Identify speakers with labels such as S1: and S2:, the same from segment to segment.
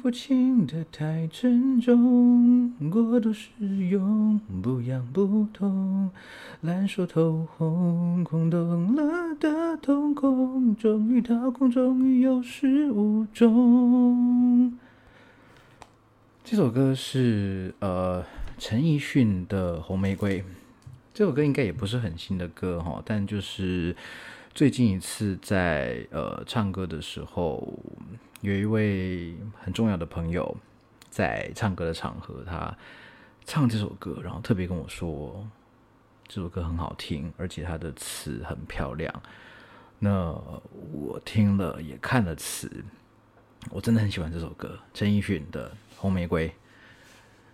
S1: 福幸福轻得太沉重，过度使用不痒不痛，烂熟透红，空洞了的瞳孔，终于掏空，终于有始无终。这首歌是呃陈奕迅的《红玫瑰》，这首歌应该也不是很新的歌哈，但就是最近一次在呃唱歌的时候。有一位很重要的朋友在唱歌的场合，他唱这首歌，然后特别跟我说这首歌很好听，而且它的词很漂亮。那我听了也看了词，我真的很喜欢这首歌，陈奕迅的《红玫瑰》，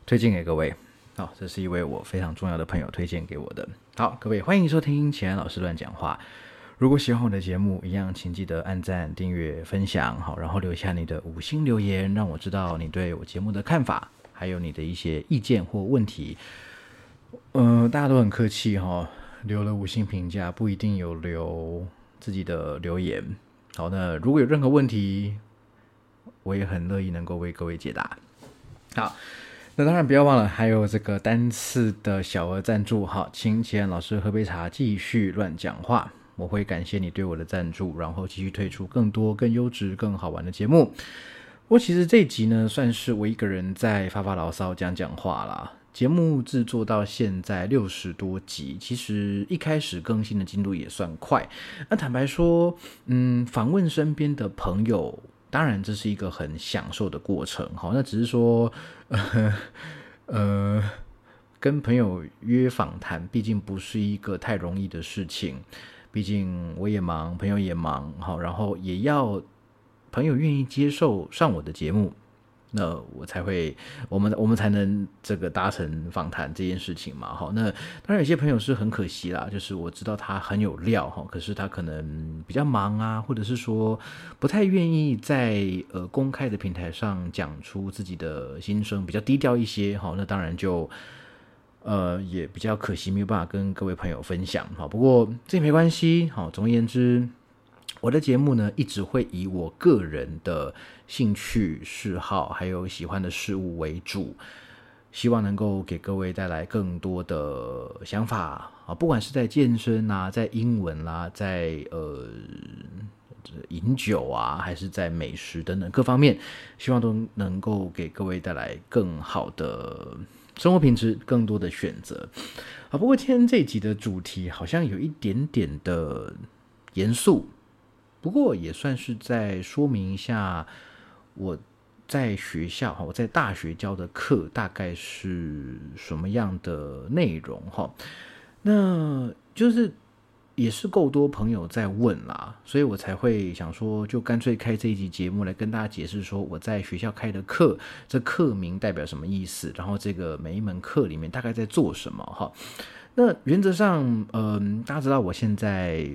S1: 推荐给各位。好，这是一位我非常重要的朋友推荐给我的。好，各位欢迎收听钱安老师乱讲话。如果喜欢我的节目，一样请记得按赞、订阅、分享，好，然后留下你的五星留言，让我知道你对我节目的看法，还有你的一些意见或问题。嗯，大家都很客气哈，留了五星评价，不一定有留自己的留言。好，那如果有任何问题，我也很乐意能够为各位解答。好，那当然不要忘了，还有这个单次的小额赞助，好，请钱老师喝杯茶，继续乱讲话。我会感谢你对我的赞助，然后继续推出更多、更优质、更好玩的节目。我其实这一集呢，算是我一个人在发发牢骚、讲讲话啦。节目制作到现在六十多集，其实一开始更新的进度也算快。那坦白说，嗯，访问身边的朋友，当然这是一个很享受的过程。好，那只是说，呃，跟朋友约访谈，毕竟不是一个太容易的事情。毕竟我也忙，朋友也忙，好，然后也要朋友愿意接受上我的节目，那我才会，我们我们才能这个达成访谈这件事情嘛，好，那当然有些朋友是很可惜啦，就是我知道他很有料哈，可是他可能比较忙啊，或者是说不太愿意在呃公开的平台上讲出自己的心声，比较低调一些，好，那当然就。呃，也比较可惜，没有办法跟各位朋友分享哈。不过这没关系，好。总而言之，我的节目呢，一直会以我个人的兴趣嗜好还有喜欢的事物为主，希望能够给各位带来更多的想法啊。不管是在健身啊，在英文啦，在呃饮酒啊，还是在美食等等各方面，希望都能够给各位带来更好的。生活品质更多的选择啊，不过今天这一集的主题好像有一点点的严肃，不过也算是在说明一下我在学校哈，我在大学教的课大概是什么样的内容哈，那就是。也是够多朋友在问啦，所以我才会想说，就干脆开这一集节目来跟大家解释说我在学校开的课，这课名代表什么意思，然后这个每一门课里面大概在做什么哈。那原则上，嗯，大家知道我现在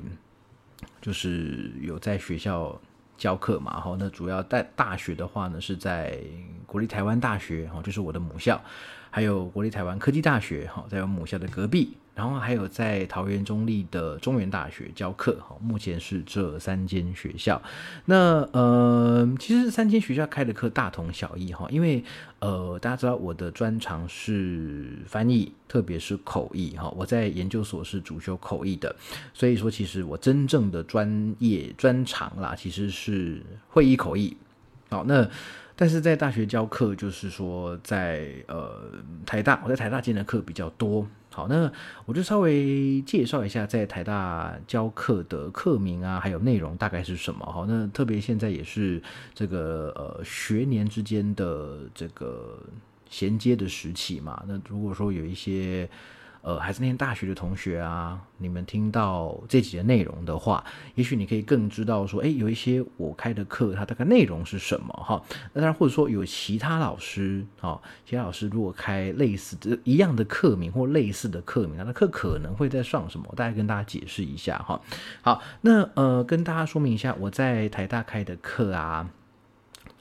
S1: 就是有在学校教课嘛，哈，那主要在大学的话呢是在国立台湾大学，哈，就是我的母校，还有国立台湾科技大学，哈，在我母校的隔壁。然后还有在桃园中立的中原大学教课，哈，目前是这三间学校。那呃，其实三间学校开的课大同小异，哈，因为呃，大家知道我的专长是翻译，特别是口译，哈，我在研究所是主修口译的，所以说其实我真正的专业专长啦，其实是会议口译。好，那但是在大学教课，就是说在呃台大，我在台大兼的课比较多。好，那我就稍微介绍一下在台大教课的课名啊，还有内容大概是什么。好，那特别现在也是这个呃学年之间的这个衔接的时期嘛。那如果说有一些。呃，还是念大学的同学啊，你们听到这几节内容的话，也许你可以更知道说，哎，有一些我开的课，它大概内容是什么哈。那当然，或者说有其他老师啊，其他老师如果开类似的一样的课名或类似的课名，他的课可能会在上什么？大概跟大家解释一下哈。好，那呃，跟大家说明一下，我在台大开的课啊。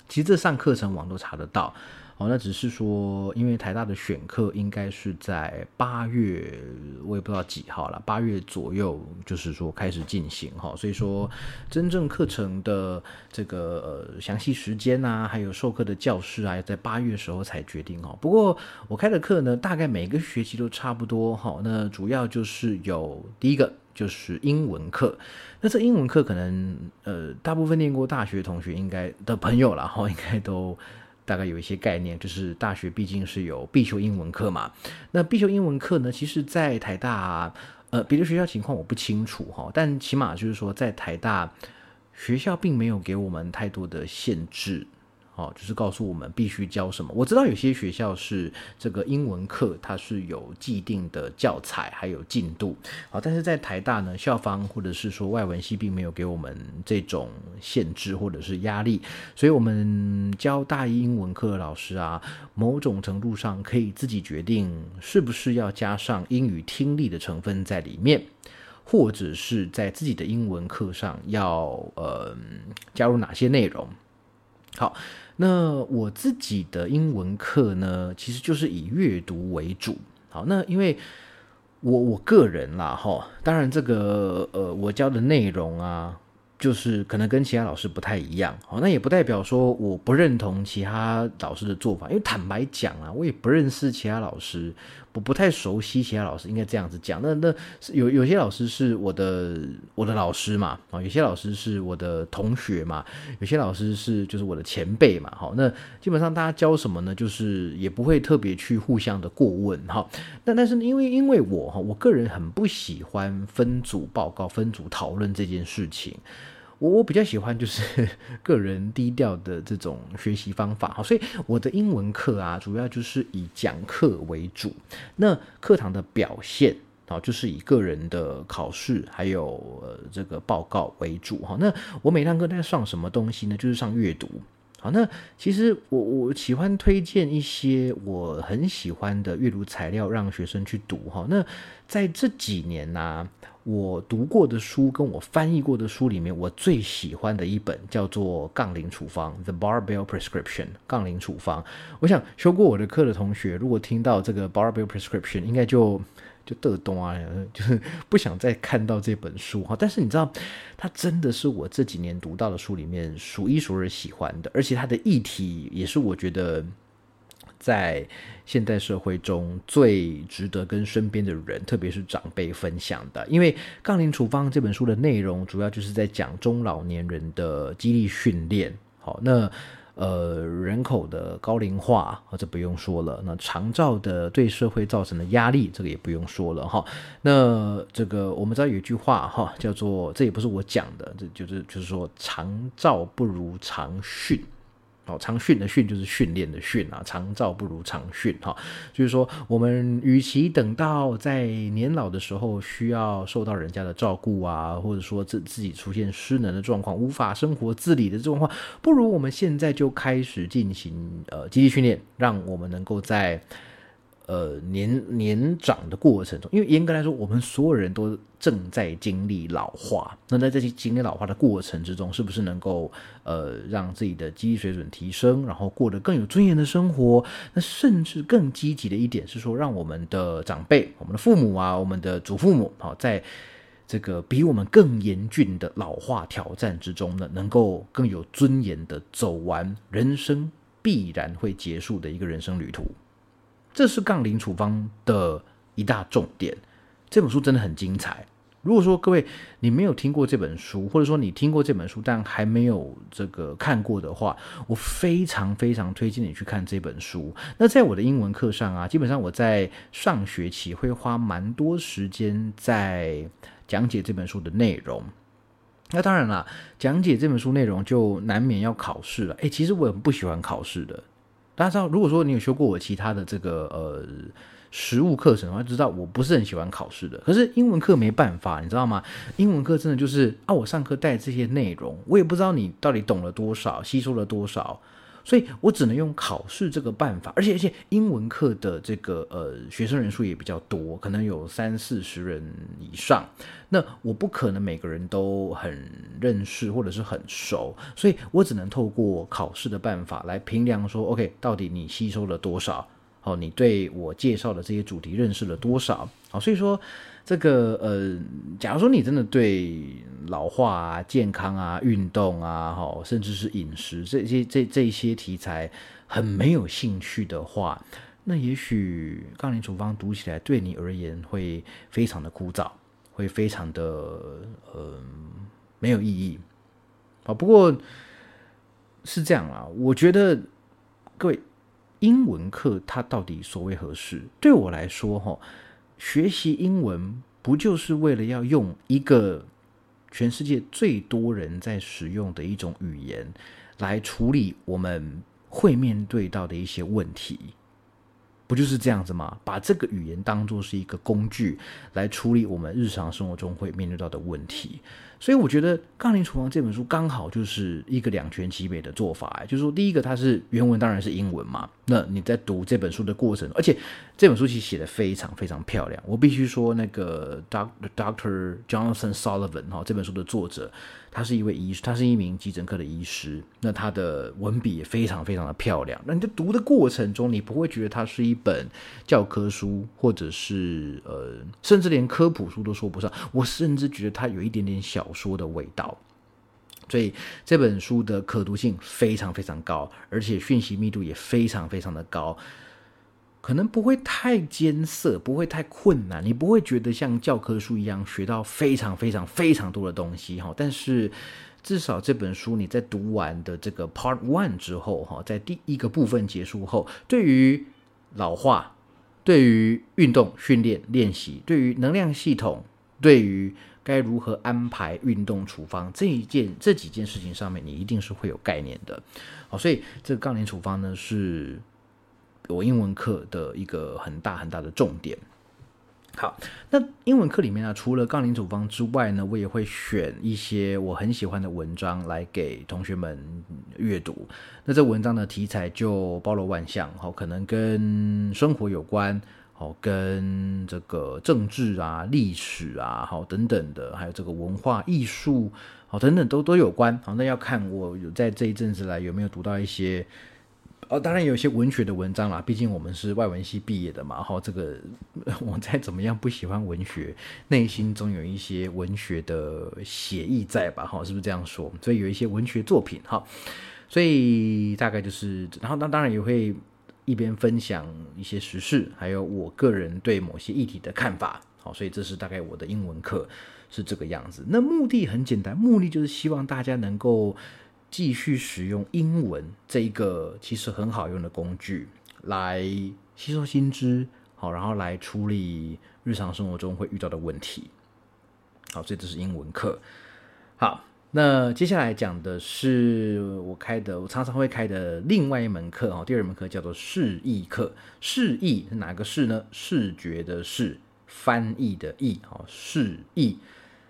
S1: 其实这上课程网都查得到。哦，那只是说，因为台大的选课应该是在八月，我也不知道几号了，八月左右，就是说开始进行哈，所以说真正课程的这个详细时间啊，还有授课的教室啊，在八月时候才决定哈。不过我开的课呢，大概每个学期都差不多哈。那主要就是有第一个就是英文课，那这英文课可能呃大部分念过大学同学应该的朋友了哈，应该都。大概有一些概念，就是大学毕竟是有必修英文课嘛。那必修英文课呢，其实，在台大，呃，别的学校情况我不清楚哈，但起码就是说，在台大学校并没有给我们太多的限制。哦，就是告诉我们必须教什么。我知道有些学校是这个英文课，它是有既定的教材还有进度。好，但是在台大呢，校方或者是说外文系并没有给我们这种限制或者是压力，所以我们教大一英文课的老师啊，某种程度上可以自己决定是不是要加上英语听力的成分在里面，或者是在自己的英文课上要呃加入哪些内容。好。那我自己的英文课呢，其实就是以阅读为主。好，那因为我我个人啦，哈，当然这个呃，我教的内容啊。就是可能跟其他老师不太一样，好，那也不代表说我不认同其他老师的做法，因为坦白讲啊，我也不认识其他老师，我不太熟悉其他老师，应该这样子讲。那那有有些老师是我的我的老师嘛，啊，有些老师是我的同学嘛，有些老师是就是我的前辈嘛，好，那基本上大家教什么呢？就是也不会特别去互相的过问，哈。那但是因为因为我哈，我个人很不喜欢分组报告、分组讨论这件事情。我我比较喜欢就是 个人低调的这种学习方法，好，所以我的英文课啊，主要就是以讲课为主。那课堂的表现啊，就是以个人的考试还有呃这个报告为主哈。那我每堂课在上什么东西呢？就是上阅读。好，那其实我我喜欢推荐一些我很喜欢的阅读材料让学生去读哈。那在这几年呢。我读过的书跟我翻译过的书里面，我最喜欢的一本叫做《杠铃处方》（The Barbell Prescription）。杠铃处方，我想修过我的课的同学，如果听到这个 Barbell Prescription，应该就就得懂啊，就是不想再看到这本书哈。但是你知道，它真的是我这几年读到的书里面数一数二喜欢的，而且它的议题也是我觉得。在现代社会中最值得跟身边的人，特别是长辈分享的，因为《杠铃处方》这本书的内容主要就是在讲中老年人的激励训练。好，那呃人口的高龄化，这不用说了。那长照的对社会造成的压力，这个也不用说了哈。那这个我们知道有一句话哈，叫做这也不是我讲的，这就是就是说长照不如长训。哦，长训的训就是训练的训啊，长照不如长训哈。就是说，我们与其等到在年老的时候需要受到人家的照顾啊，或者说自自己出现失能的状况，无法生活自理的状况，不如我们现在就开始进行呃积极训练，让我们能够在。呃，年年长的过程中，因为严格来说，我们所有人都正在经历老化。那在这些经历老化的过程之中，是不是能够呃让自己的经济水准提升，然后过得更有尊严的生活？那甚至更积极的一点是说，让我们的长辈、我们的父母啊、我们的祖父母，好，在这个比我们更严峻的老化挑战之中呢，能够更有尊严的走完人生必然会结束的一个人生旅途。这是杠铃处方的一大重点。这本书真的很精彩。如果说各位你没有听过这本书，或者说你听过这本书但还没有这个看过的话，我非常非常推荐你去看这本书。那在我的英文课上啊，基本上我在上学期会花蛮多时间在讲解这本书的内容。那当然了，讲解这本书内容就难免要考试了。诶，其实我很不喜欢考试的。大家知道，如果说你有修过我其他的这个呃实物课程的话，知道我不是很喜欢考试的。可是英文课没办法，你知道吗？英文课真的就是啊，我上课带这些内容，我也不知道你到底懂了多少，吸收了多少。所以我只能用考试这个办法，而且而且英文课的这个呃学生人数也比较多，可能有三四十人以上。那我不可能每个人都很认识或者是很熟，所以我只能透过考试的办法来评量说，OK，到底你吸收了多少？好，你对我介绍的这些主题认识了多少？好，所以说。这个呃，假如说你真的对老化啊、健康啊、运动啊，哈，甚至是饮食这些这这些题材很没有兴趣的话，那也许《杠铃处方》读起来对你而言会非常的枯燥，会非常的呃没有意义。好，不过是这样啊，我觉得各位英文课它到底所谓何事？对我来说，哈。学习英文不就是为了要用一个全世界最多人在使用的一种语言来处理我们会面对到的一些问题？不就是这样子吗？把这个语言当做是一个工具来处理我们日常生活中会面对到的问题。所以我觉得《杠铃厨房》这本书刚好就是一个两全其美的做法。就是说，第一个它是原文当然是英文嘛，那你在读这本书的过程，而且这本书其实写的非常非常漂亮。我必须说，那个 Doctor Jonathan Sullivan 哈，这本书的作者。他是一位医师，他是一名急诊科的医师。那他的文笔也非常非常的漂亮。那你在读的过程中，你不会觉得它是一本教科书，或者是呃，甚至连科普书都说不上。我甚至觉得它有一点点小小说的味道。所以这本书的可读性非常非常高，而且讯息密度也非常非常的高。可能不会太艰涩，不会太困难，你不会觉得像教科书一样学到非常非常非常多的东西哈。但是至少这本书你在读完的这个 Part One 之后哈，在第一个部分结束后，对于老化、对于运动训练练习、对于能量系统、对于该如何安排运动处方这一件这几件事情上面，你一定是会有概念的。好，所以这个杠铃处方呢是。我英文课的一个很大很大的重点。好，那英文课里面呢，除了杠铃处方之外呢，我也会选一些我很喜欢的文章来给同学们阅读。那这文章的题材就包罗万象，好，可能跟生活有关，好，跟这个政治啊、历史啊，好等等的，还有这个文化艺术，好等等都都有关。好，那要看我有在这一阵子来有没有读到一些。哦，当然有些文学的文章啦，毕竟我们是外文系毕业的嘛。哈，这个 我再怎么样不喜欢文学，内心总有一些文学的写意在吧？哈，是不是这样说？所以有一些文学作品哈，所以大概就是，然后那当然也会一边分享一些时事，还有我个人对某些议题的看法。好，所以这是大概我的英文课是这个样子。那目的很简单，目的就是希望大家能够。继续使用英文这一个其实很好用的工具来吸收新知，好，然后来处理日常生活中会遇到的问题。好，这是英文课。好，那接下来讲的是我开的，我常常会开的另外一门课哦，第二门课叫做示意课。示意是哪个视呢？视觉的视，翻译的译，哦，示意。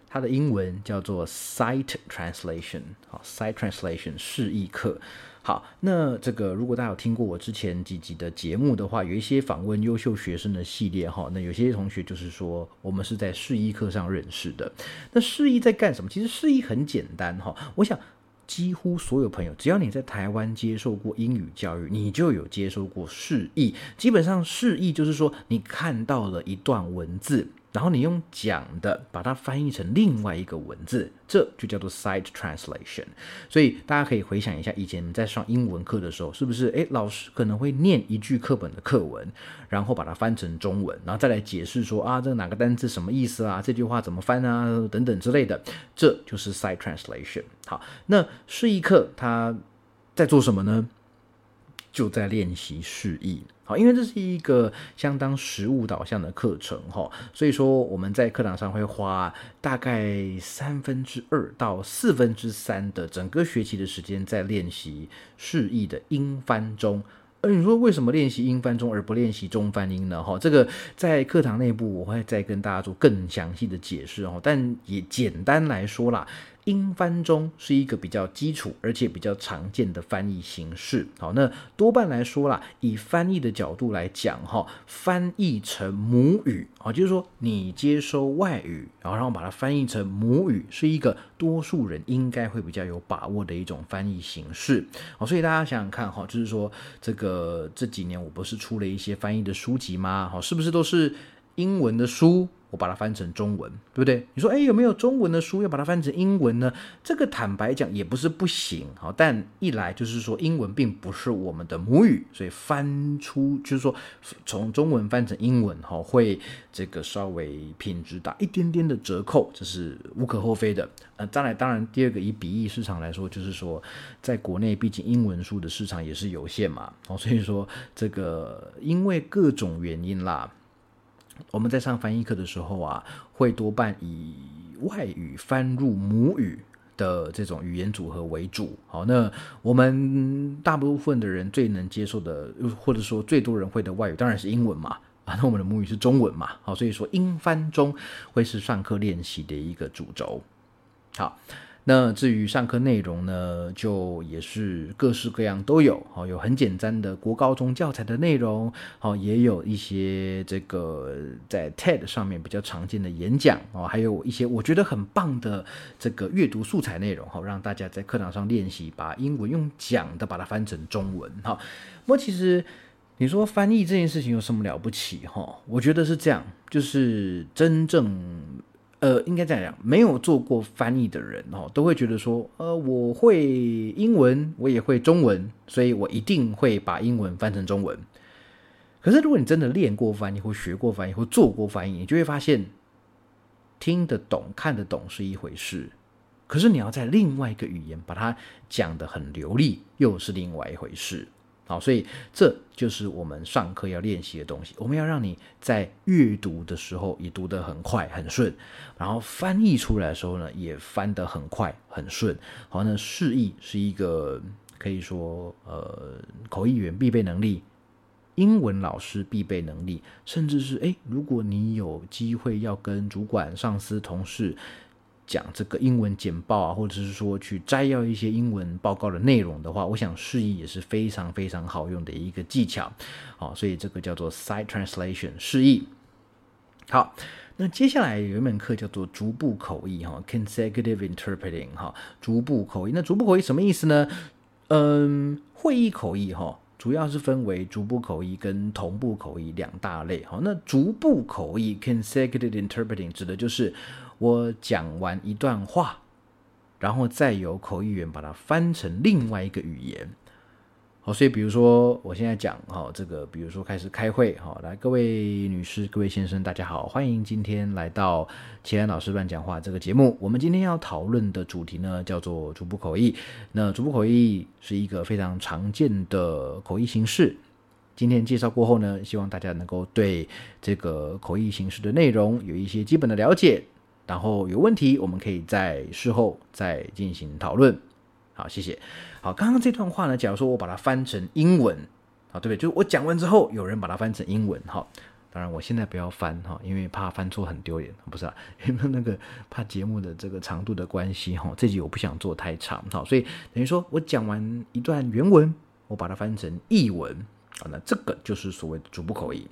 S1: 它的英文叫做 Sight Translation，好，Sight Translation 示意课。好，那这个如果大家有听过我之前几集的节目的话，有一些访问优秀学生的系列哈，那有些同学就是说我们是在示意课上认识的。那示意在干什么？其实示意很简单哈，我想几乎所有朋友，只要你在台湾接受过英语教育，你就有接受过示意。基本上示意就是说你看到了一段文字。然后你用讲的把它翻译成另外一个文字，这就叫做 sight translation。所以大家可以回想一下，以前在上英文课的时候，是不是？诶，老师可能会念一句课本的课文，然后把它翻成中文，然后再来解释说啊，这哪个单词什么意思啊？这句话怎么翻啊？等等之类的，这就是 sight translation。好，那示意课它在做什么呢？就在练习示意。好，因为这是一个相当实物导向的课程哈，所以说我们在课堂上会花大概三分之二到四分之三的整个学期的时间在练习示意的英翻中。而你说为什么练习英翻中而不练习中翻英呢？哈，这个在课堂内部我会再跟大家做更详细的解释哦。但也简单来说啦，英翻中是一个比较基础而且比较常见的翻译形式。好，那多半来说啦，以翻译的角度来讲，哈，翻译成母语，啊，就是说你接收外语，然后然后把它翻译成母语，是一个多数人应该会比较有把握的一种翻译形式。好，所以大家想想看，哈，就是说这个这几年我不是出了一些翻译的书籍吗？好，是不是都是英文的书？我把它翻成中文，对不对？你说，哎，有没有中文的书要把它翻成英文呢？这个坦白讲也不是不行，好，但一来就是说英文并不是我们的母语，所以翻出就是说从中文翻成英文，哈，会这个稍微品质打一点点的折扣，这是无可厚非的。呃，再来，当然第二个以比例市场来说，就是说在国内毕竟英文书的市场也是有限嘛，哦，所以说这个因为各种原因啦。我们在上翻译课的时候啊，会多半以外语翻入母语的这种语言组合为主。好，那我们大部分的人最能接受的，或者说最多人会的外语，当然是英文嘛。啊，那我们的母语是中文嘛。好，所以说英翻中会是上课练习的一个主轴。好。那至于上课内容呢，就也是各式各样都有，好有很简单的国高中教材的内容，好也有一些这个在 TED 上面比较常见的演讲哦，还有一些我觉得很棒的这个阅读素材内容，好让大家在课堂上练习把英文用讲的把它翻成中文，好。不过其实你说翻译这件事情有什么了不起哈？我觉得是这样，就是真正。呃，应该这样讲，没有做过翻译的人哦，都会觉得说，呃，我会英文，我也会中文，所以我一定会把英文翻成中文。可是，如果你真的练过翻译，或学过翻译，或做过翻译，你就会发现，听得懂、看得懂是一回事，可是你要在另外一个语言把它讲得很流利，又是另外一回事。好，所以这就是我们上课要练习的东西。我们要让你在阅读的时候也读得很快很顺，然后翻译出来的时候呢，也翻得很快很顺。好，那示意是一个可以说呃口译员必备能力，英文老师必备能力，甚至是诶，如果你有机会要跟主管、上司、同事。讲这个英文简报啊，或者是说去摘要一些英文报告的内容的话，我想示意也是非常非常好用的一个技巧。好，所以这个叫做 side translation 示意。好，那接下来有一门课叫做逐步口译哈，consecutive interpreting 哈，逐步口译。那逐步口译什么意思呢？嗯，会议口译哈，主要是分为逐步口译跟同步口译两大类。哈，那逐步口译 consecutive interpreting 指的就是。我讲完一段话，然后再由口译员把它翻成另外一个语言。好，所以比如说我现在讲哈，这个比如说开始开会，好，来各位女士、各位先生，大家好，欢迎今天来到齐安老师乱讲话这个节目。我们今天要讨论的主题呢，叫做逐步口译。那逐步口译是一个非常常见的口译形式。今天介绍过后呢，希望大家能够对这个口译形式的内容有一些基本的了解。然后有问题，我们可以在事后再进行讨论。好，谢谢。好，刚刚这段话呢，假如说我把它翻成英文，啊，对不对？就是我讲完之后，有人把它翻成英文，哈。当然，我现在不要翻哈，因为怕翻错很丢脸，不是啊？因为那个怕节目的这个长度的关系哈，这集我不想做太长，好，所以等于说我讲完一段原文，我把它翻成译文，啊，那这个就是所谓的逐步口译。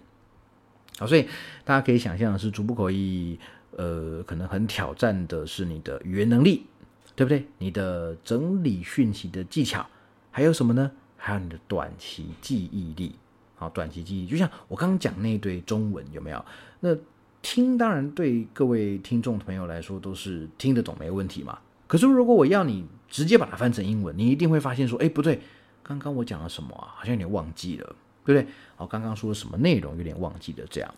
S1: 好，所以大家可以想象的是逐步口译。呃，可能很挑战的是你的语言能力，对不对？你的整理讯息的技巧，还有什么呢？还有你的短期记忆力。好，短期记忆，就像我刚刚讲那一堆中文，有没有？那听当然对各位听众朋友来说都是听得懂，没问题嘛。可是如果我要你直接把它翻成英文，你一定会发现说，哎，不对，刚刚我讲了什么啊？好像有点忘记了，对不对？好，刚刚说什么内容，有点忘记了，这样。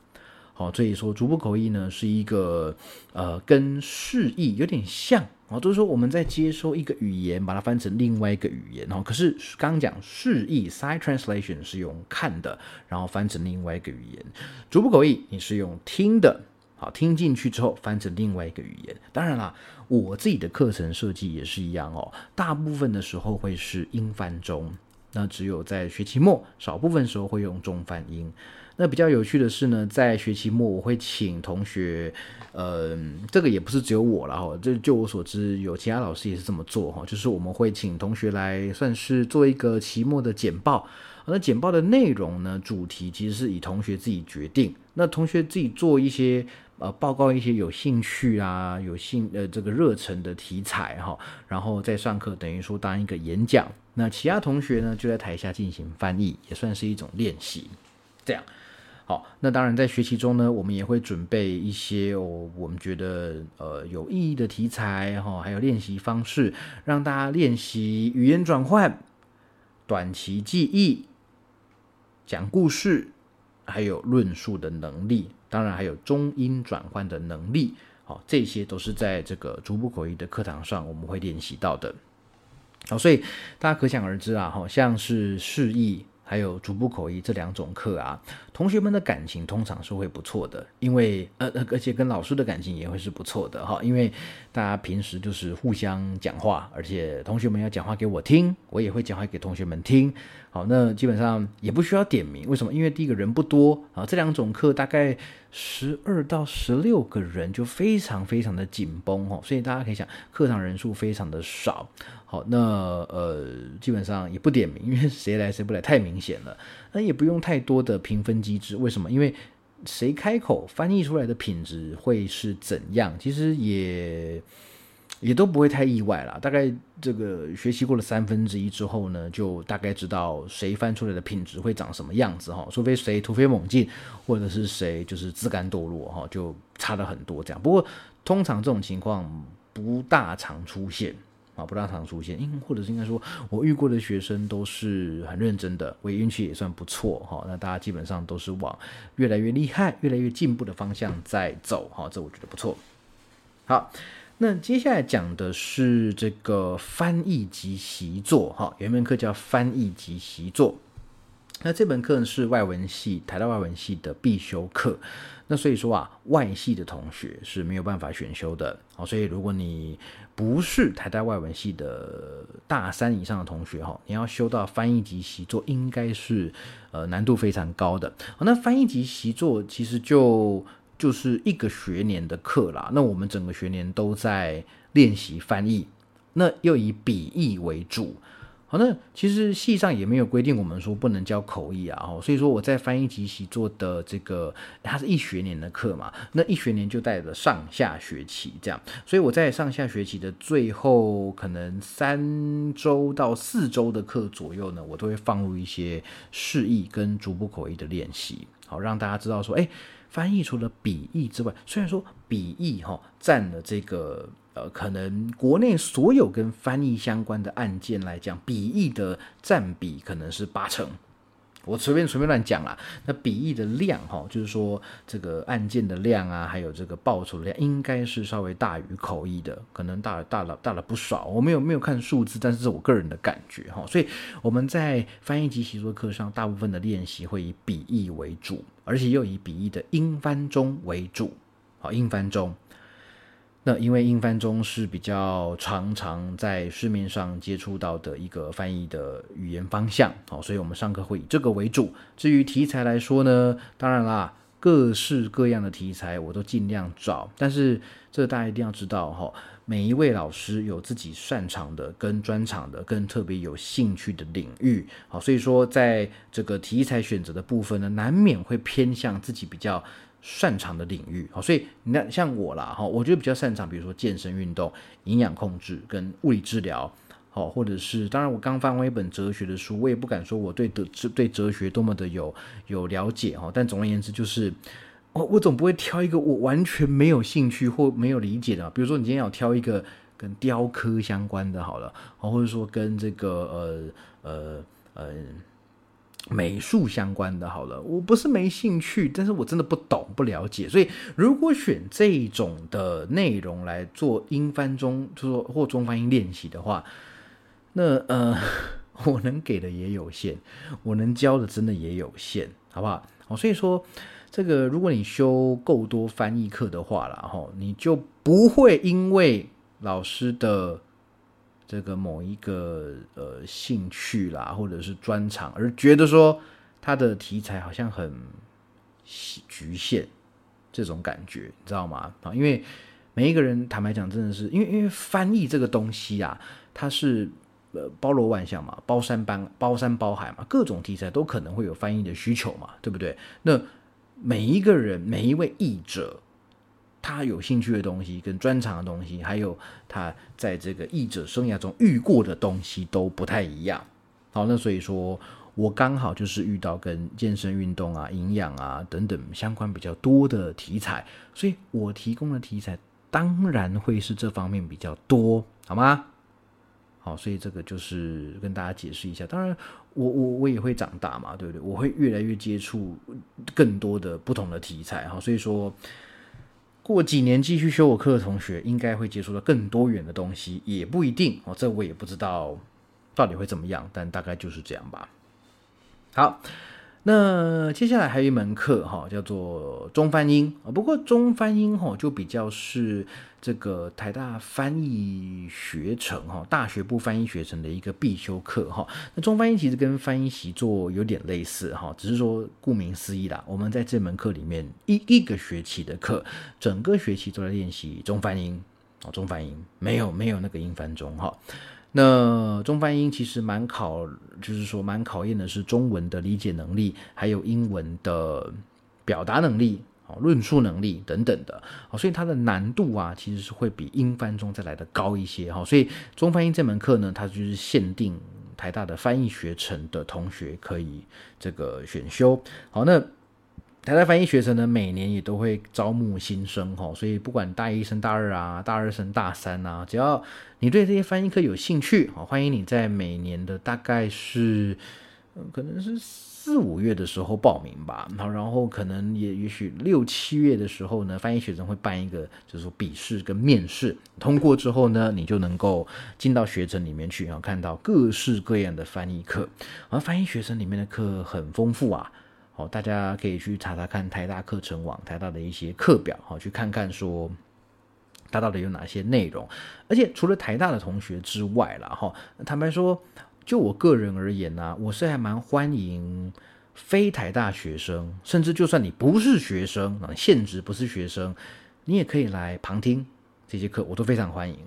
S1: 哦，所以说逐步口译呢是一个呃跟释义有点像哦，就是说我们在接收一个语言，把它翻成另外一个语言哦。可是刚刚讲释义 （side translation） 是用看的，然后翻成另外一个语言；逐步口译你是用听的，好听进去之后翻成另外一个语言。当然啦，我自己的课程设计也是一样哦，大部分的时候会是英翻中。那只有在学期末少部分时候会用中泛音。那比较有趣的是呢，在学期末我会请同学，呃，这个也不是只有我了哈，这就我所知有其他老师也是这么做哈，就是我们会请同学来算是做一个期末的简报。那简报的内容呢，主题其实是以同学自己决定。那同学自己做一些呃报告，一些有兴趣啊、有兴呃这个热忱的题材哈，然后在上课等于说当一个演讲。那其他同学呢就在台下进行翻译，也算是一种练习。这样。好，那当然，在学习中呢，我们也会准备一些哦，我们觉得呃有意义的题材哈，还有练习方式，让大家练习语言转换、短期记忆、讲故事，还有论述的能力，当然还有中英转换的能力。好，这些都是在这个逐步口译的课堂上我们会练习到的。好，所以大家可想而知啊，好像是示意。还有逐步口译这两种课啊，同学们的感情通常是会不错的，因为呃，而且跟老师的感情也会是不错的哈，因为大家平时就是互相讲话，而且同学们要讲话给我听，我也会讲话给同学们听。好，那基本上也不需要点名，为什么？因为第一个人不多啊，这两种课大概十二到十六个人就非常非常的紧绷哦，所以大家可以想，课堂人数非常的少。好，那呃，基本上也不点名，因为谁来谁不来太明显了。那也不用太多的评分机制，为什么？因为谁开口翻译出来的品质会是怎样，其实也。也都不会太意外了，大概这个学习过了三分之一之后呢，就大概知道谁翻出来的品质会长什么样子哈。除非谁突飞猛进，或者是谁就是自甘堕落哈，就差了很多这样。不过通常这种情况不大常出现啊，不大常出现。因或者是应该说，我遇过的学生都是很认真的，我运气也算不错哈。那大家基本上都是往越来越厉害、越来越进步的方向在走哈，这我觉得不错。好。那接下来讲的是这个翻译及习作，哈，有一门课叫翻译及习作。那这门课是外文系台大外文系的必修课，那所以说啊，外系的同学是没有办法选修的，好，所以如果你不是台大外文系的大三以上的同学，哈，你要修到翻译及习作，应该是呃难度非常高的。好，那翻译及习作其实就。就是一个学年的课啦，那我们整个学年都在练习翻译，那又以笔译为主。好，那其实系上也没有规定我们说不能教口译啊，哦，所以说我在翻译及习做的这个，它是一学年的课嘛，那一学年就带着上下学期这样，所以我在上下学期的最后可能三周到四周的课左右呢，我都会放入一些示意跟逐步口译的练习，好让大家知道说，哎。翻译除了笔译之外，虽然说笔译哈占了这个呃，可能国内所有跟翻译相关的案件来讲，笔译的占比可能是八成。我随便随便乱讲啦，那笔译的量哈，就是说这个案件的量啊，还有这个报酬的量，应该是稍微大于口译的，可能大大了大了不少。我没有没有看数字，但是是我个人的感觉哈。所以我们在翻译及习作课上，大部分的练习会以笔译为主，而且又以笔译的英翻中为主。好，英翻中。那因为英翻中是比较常常在市面上接触到的一个翻译的语言方向，好，所以我们上课会以这个为主。至于题材来说呢，当然啦，各式各样的题材我都尽量找，但是这大家一定要知道哈，每一位老师有自己擅长的、跟专长的、跟特别有兴趣的领域，好，所以说在这个题材选择的部分呢，难免会偏向自己比较。擅长的领域，好，所以你看像我啦，哈，我觉得比较擅长，比如说健身运动、营养控制跟物理治疗，好，或者是当然我刚翻完一本哲学的书，我也不敢说我对的对哲学多么的有有了解哈，但总而言之就是我我总不会挑一个我完全没有兴趣或没有理解的，比如说你今天要挑一个跟雕刻相关的，好了，或者说跟这个呃呃呃。美术相关的，好了，我不是没兴趣，但是我真的不懂不了解，所以如果选这种的内容来做英翻中，就说或中翻英练习的话，那呃，我能给的也有限，我能教的真的也有限，好不好？哦，所以说这个如果你修够多翻译课的话了，哈，你就不会因为老师的。这个某一个呃兴趣啦，或者是专长，而觉得说他的题材好像很局限，这种感觉，你知道吗？啊，因为每一个人坦白讲，真的是因为因为翻译这个东西啊，它是呃包罗万象嘛，包山包包山包海嘛，各种题材都可能会有翻译的需求嘛，对不对？那每一个人每一位译者。他有兴趣的东西、跟专长的东西，还有他在这个译者生涯中遇过的东西都不太一样。好，那所以说我刚好就是遇到跟健身运动啊、营养啊等等相关比较多的题材，所以我提供的题材当然会是这方面比较多，好吗？好，所以这个就是跟大家解释一下。当然，我我我也会长大嘛，对不对？我会越来越接触更多的不同的题材，哈，所以说。过几年继续修我课的同学，应该会接触到更多元的东西，也不一定哦。这我也不知道到底会怎么样，但大概就是这样吧。好。那接下来还有一门课哈，叫做中翻英啊。不过中翻英哈就比较是这个台大翻译学程哈，大学部翻译学程的一个必修课哈。那中翻英其实跟翻译习作有点类似哈，只是说顾名思义啦，我们在这门课里面一一个学期的课，整个学期都在练习中翻英啊，中翻英没有没有那个英翻中哈。那中翻英其实蛮考，就是说蛮考验的是中文的理解能力，还有英文的表达能力、哦论述能力等等的，哦，所以它的难度啊，其实是会比英翻中再来的高一些哈。所以中翻英这门课呢，它就是限定台大的翻译学程的同学可以这个选修。好，那。台大翻译学生呢，每年也都会招募新生哈，所以不管大一升大二啊，大二升大三啊，只要你对这些翻译课有兴趣，好，欢迎你在每年的大概是，可能是四五月的时候报名吧，好，然后可能也也许六七月的时候呢，翻译学生会办一个，就是说笔试跟面试，通过之后呢，你就能够进到学程里面去，然后看到各式各样的翻译课，而翻译学生里面的课很丰富啊。哦，大家可以去查查看台大课程网、台大的一些课表，好，去看看说它到底有哪些内容。而且除了台大的同学之外啦，哈，坦白说，就我个人而言呢，我是还蛮欢迎非台大学生，甚至就算你不是学生啊，现职不是学生，你也可以来旁听这些课，我都非常欢迎。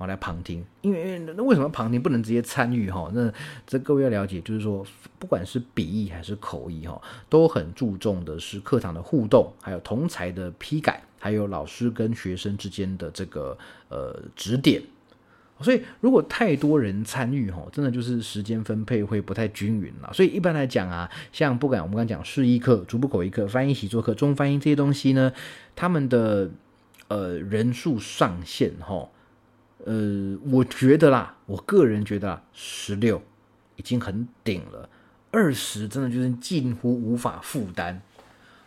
S1: 好，来旁听，因为那为什么旁听不能直接参与哈？那这各位要了解，就是说，不管是笔译还是口译哈，都很注重的是课堂的互动，还有同才的批改，还有老师跟学生之间的这个呃指点。所以如果太多人参与哈，真的就是时间分配会不太均匀了。所以一般来讲啊，像不管我们刚讲示意课、逐步口译课、翻译习作课、中翻译这些东西呢，他们的呃人数上限哈。呃，我觉得啦，我个人觉得十六已经很顶了，二十真的就是近乎无法负担。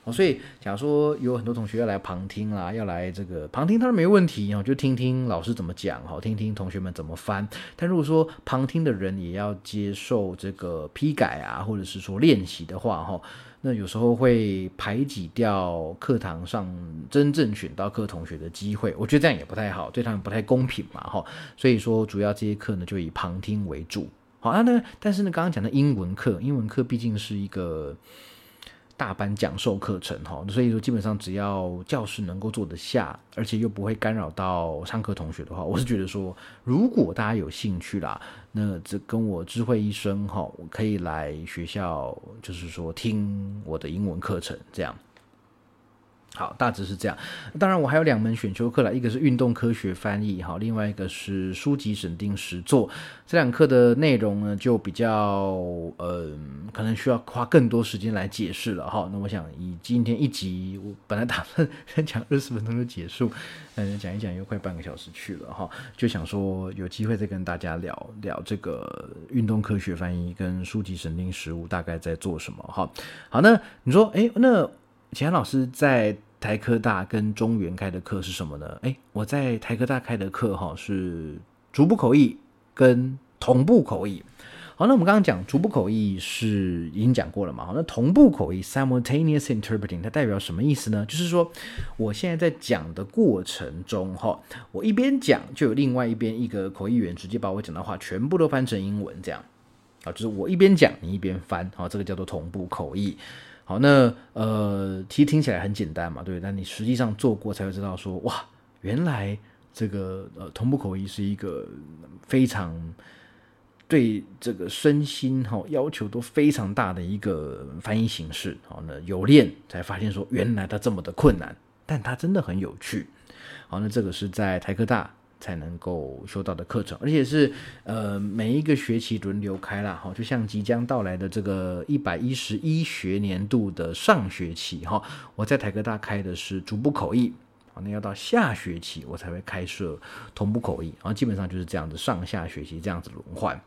S1: 哦，所以假如说有很多同学要来旁听啦，要来这个旁听，当然没问题哦，就听听老师怎么讲哈，听听同学们怎么翻。但如果说旁听的人也要接受这个批改啊，或者是说练习的话哈。那有时候会排挤掉课堂上真正选到课同学的机会，我觉得这样也不太好，对他们不太公平嘛，哈。所以说，主要这些课呢就以旁听为主。好啊，那但是呢，刚刚讲的英文课，英文课毕竟是一个。大班讲授课程哈，所以说基本上只要教室能够坐得下，而且又不会干扰到上课同学的话，我是觉得说，如果大家有兴趣啦，那这跟我知会一声哈，我可以来学校，就是说听我的英文课程这样。好，大致是这样。当然，我还有两门选修课了，一个是运动科学翻译，哈，另外一个是书籍审定实作。这两课的内容呢，就比较，呃，可能需要花更多时间来解释了，哈。那我想以今天一集，我本来打算先讲二十分钟就结束，嗯，讲一讲又快半个小时去了，哈。就想说有机会再跟大家聊聊这个运动科学翻译跟书籍审定实务大概在做什么，哈。好，那你说，哎，那。其他老师在台科大跟中原开的课是什么呢？哎，我在台科大开的课哈是逐步口译跟同步口译。好，那我们刚刚讲逐步口译是已经讲过了嘛？好，那同步口译 （simultaneous interpreting） 它代表什么意思呢？就是说，我现在在讲的过程中，哈，我一边讲，就有另外一边一个口译员直接把我讲的话全部都翻成英文，这样，啊，就是我一边讲，你一边翻，好，这个叫做同步口译。好，那呃，其实听起来很简单嘛，对，但你实际上做过才会知道，说哇，原来这个呃同步口译是一个非常。对这个身心哈要求都非常大的一个翻译形式，好那有练才发现说原来它这么的困难，但它真的很有趣。好，那这个是在台科大才能够修到的课程，而且是呃每一个学期轮流开啦，哈，就像即将到来的这个一百一十一学年度的上学期哈，我在台科大开的是逐步口译，那要到下学期我才会开设同步口译，然后基本上就是这样子上下学期这样子轮换。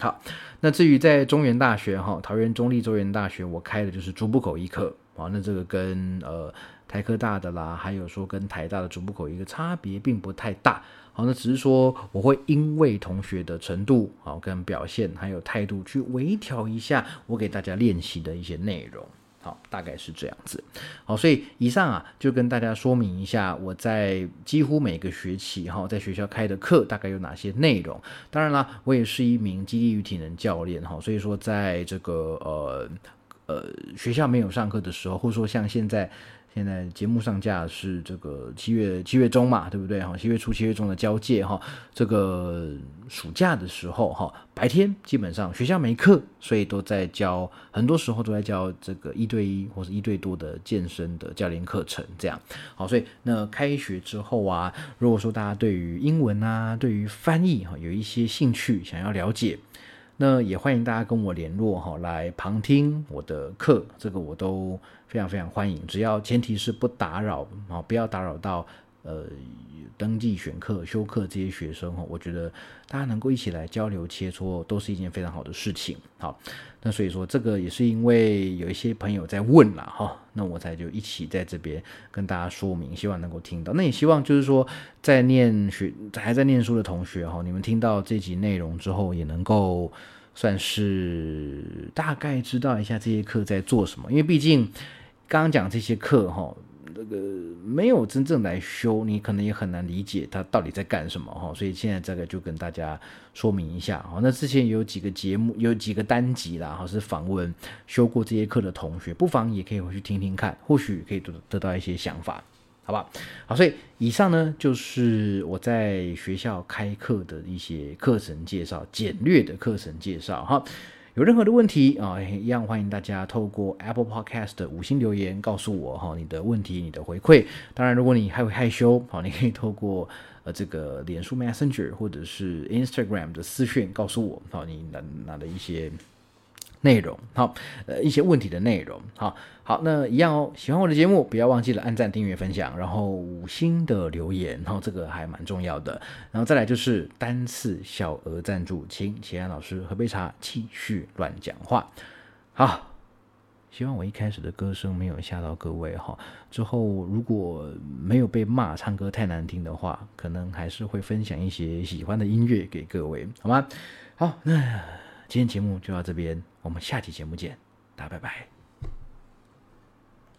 S1: 好，那至于在中原大学哈，桃园中立中原大学，我开的就是逐步口译课啊。那这个跟呃台科大的啦，还有说跟台大的逐步口一个差别并不太大。好，那只是说我会因为同学的程度好跟表现还有态度去微调一下我给大家练习的一些内容。好，大概是这样子。好，所以以上啊，就跟大家说明一下，我在几乎每个学期哈，在学校开的课大概有哪些内容。当然啦，我也是一名激励与体能教练哈，所以说在这个呃呃学校没有上课的时候，或者说像现在。现在节目上架是这个七月七月中嘛，对不对哈？七月初七月中的交界哈，这个暑假的时候哈，白天基本上学校没课，所以都在教，很多时候都在教这个一对一或者一对多的健身的教练课程，这样好。所以那开学之后啊，如果说大家对于英文啊，对于翻译哈有一些兴趣，想要了解。那也欢迎大家跟我联络哈，来旁听我的课，这个我都非常非常欢迎。只要前提是不打扰啊，不要打扰到呃登记选课、修课这些学生哈。我觉得大家能够一起来交流切磋，都是一件非常好的事情。好，那所以说这个也是因为有一些朋友在问了哈，那我才就一起在这边跟大家说明，希望能够听到。那也希望就是说在念学还在念书的同学哈，你们听到这集内容之后也能够。算是大概知道一下这些课在做什么，因为毕竟刚刚讲这些课哈，那个没有真正来修，你可能也很难理解他到底在干什么哈。所以现在这个就跟大家说明一下哈。那之前有几个节目，有几个单集啦，哈，是访问修过这些课的同学，不妨也可以回去听听看，或许可以得得到一些想法。好吧，好，所以以上呢就是我在学校开课的一些课程介绍，简略的课程介绍哈。有任何的问题啊，一样欢迎大家透过 Apple Podcast 的五星留言告诉我哈，你的问题、你的回馈。当然，如果你还会害羞，好，你可以透过呃这个脸书 Messenger 或者是 Instagram 的私讯告诉我，好，你拿拿的一些。内容好，呃，一些问题的内容好，好，那一样哦。喜欢我的节目，不要忘记了按赞、订阅、分享，然后五星的留言，然后这个还蛮重要的。然后再来就是单次小额赞助，请齐安老师喝杯茶，继续乱讲话。好，希望我一开始的歌声没有吓到各位哈。之后如果没有被骂唱歌太难听的话，可能还是会分享一些喜欢的音乐给各位，好吗？好，那。今天节目就到这边，我们下期节目见，大家拜拜。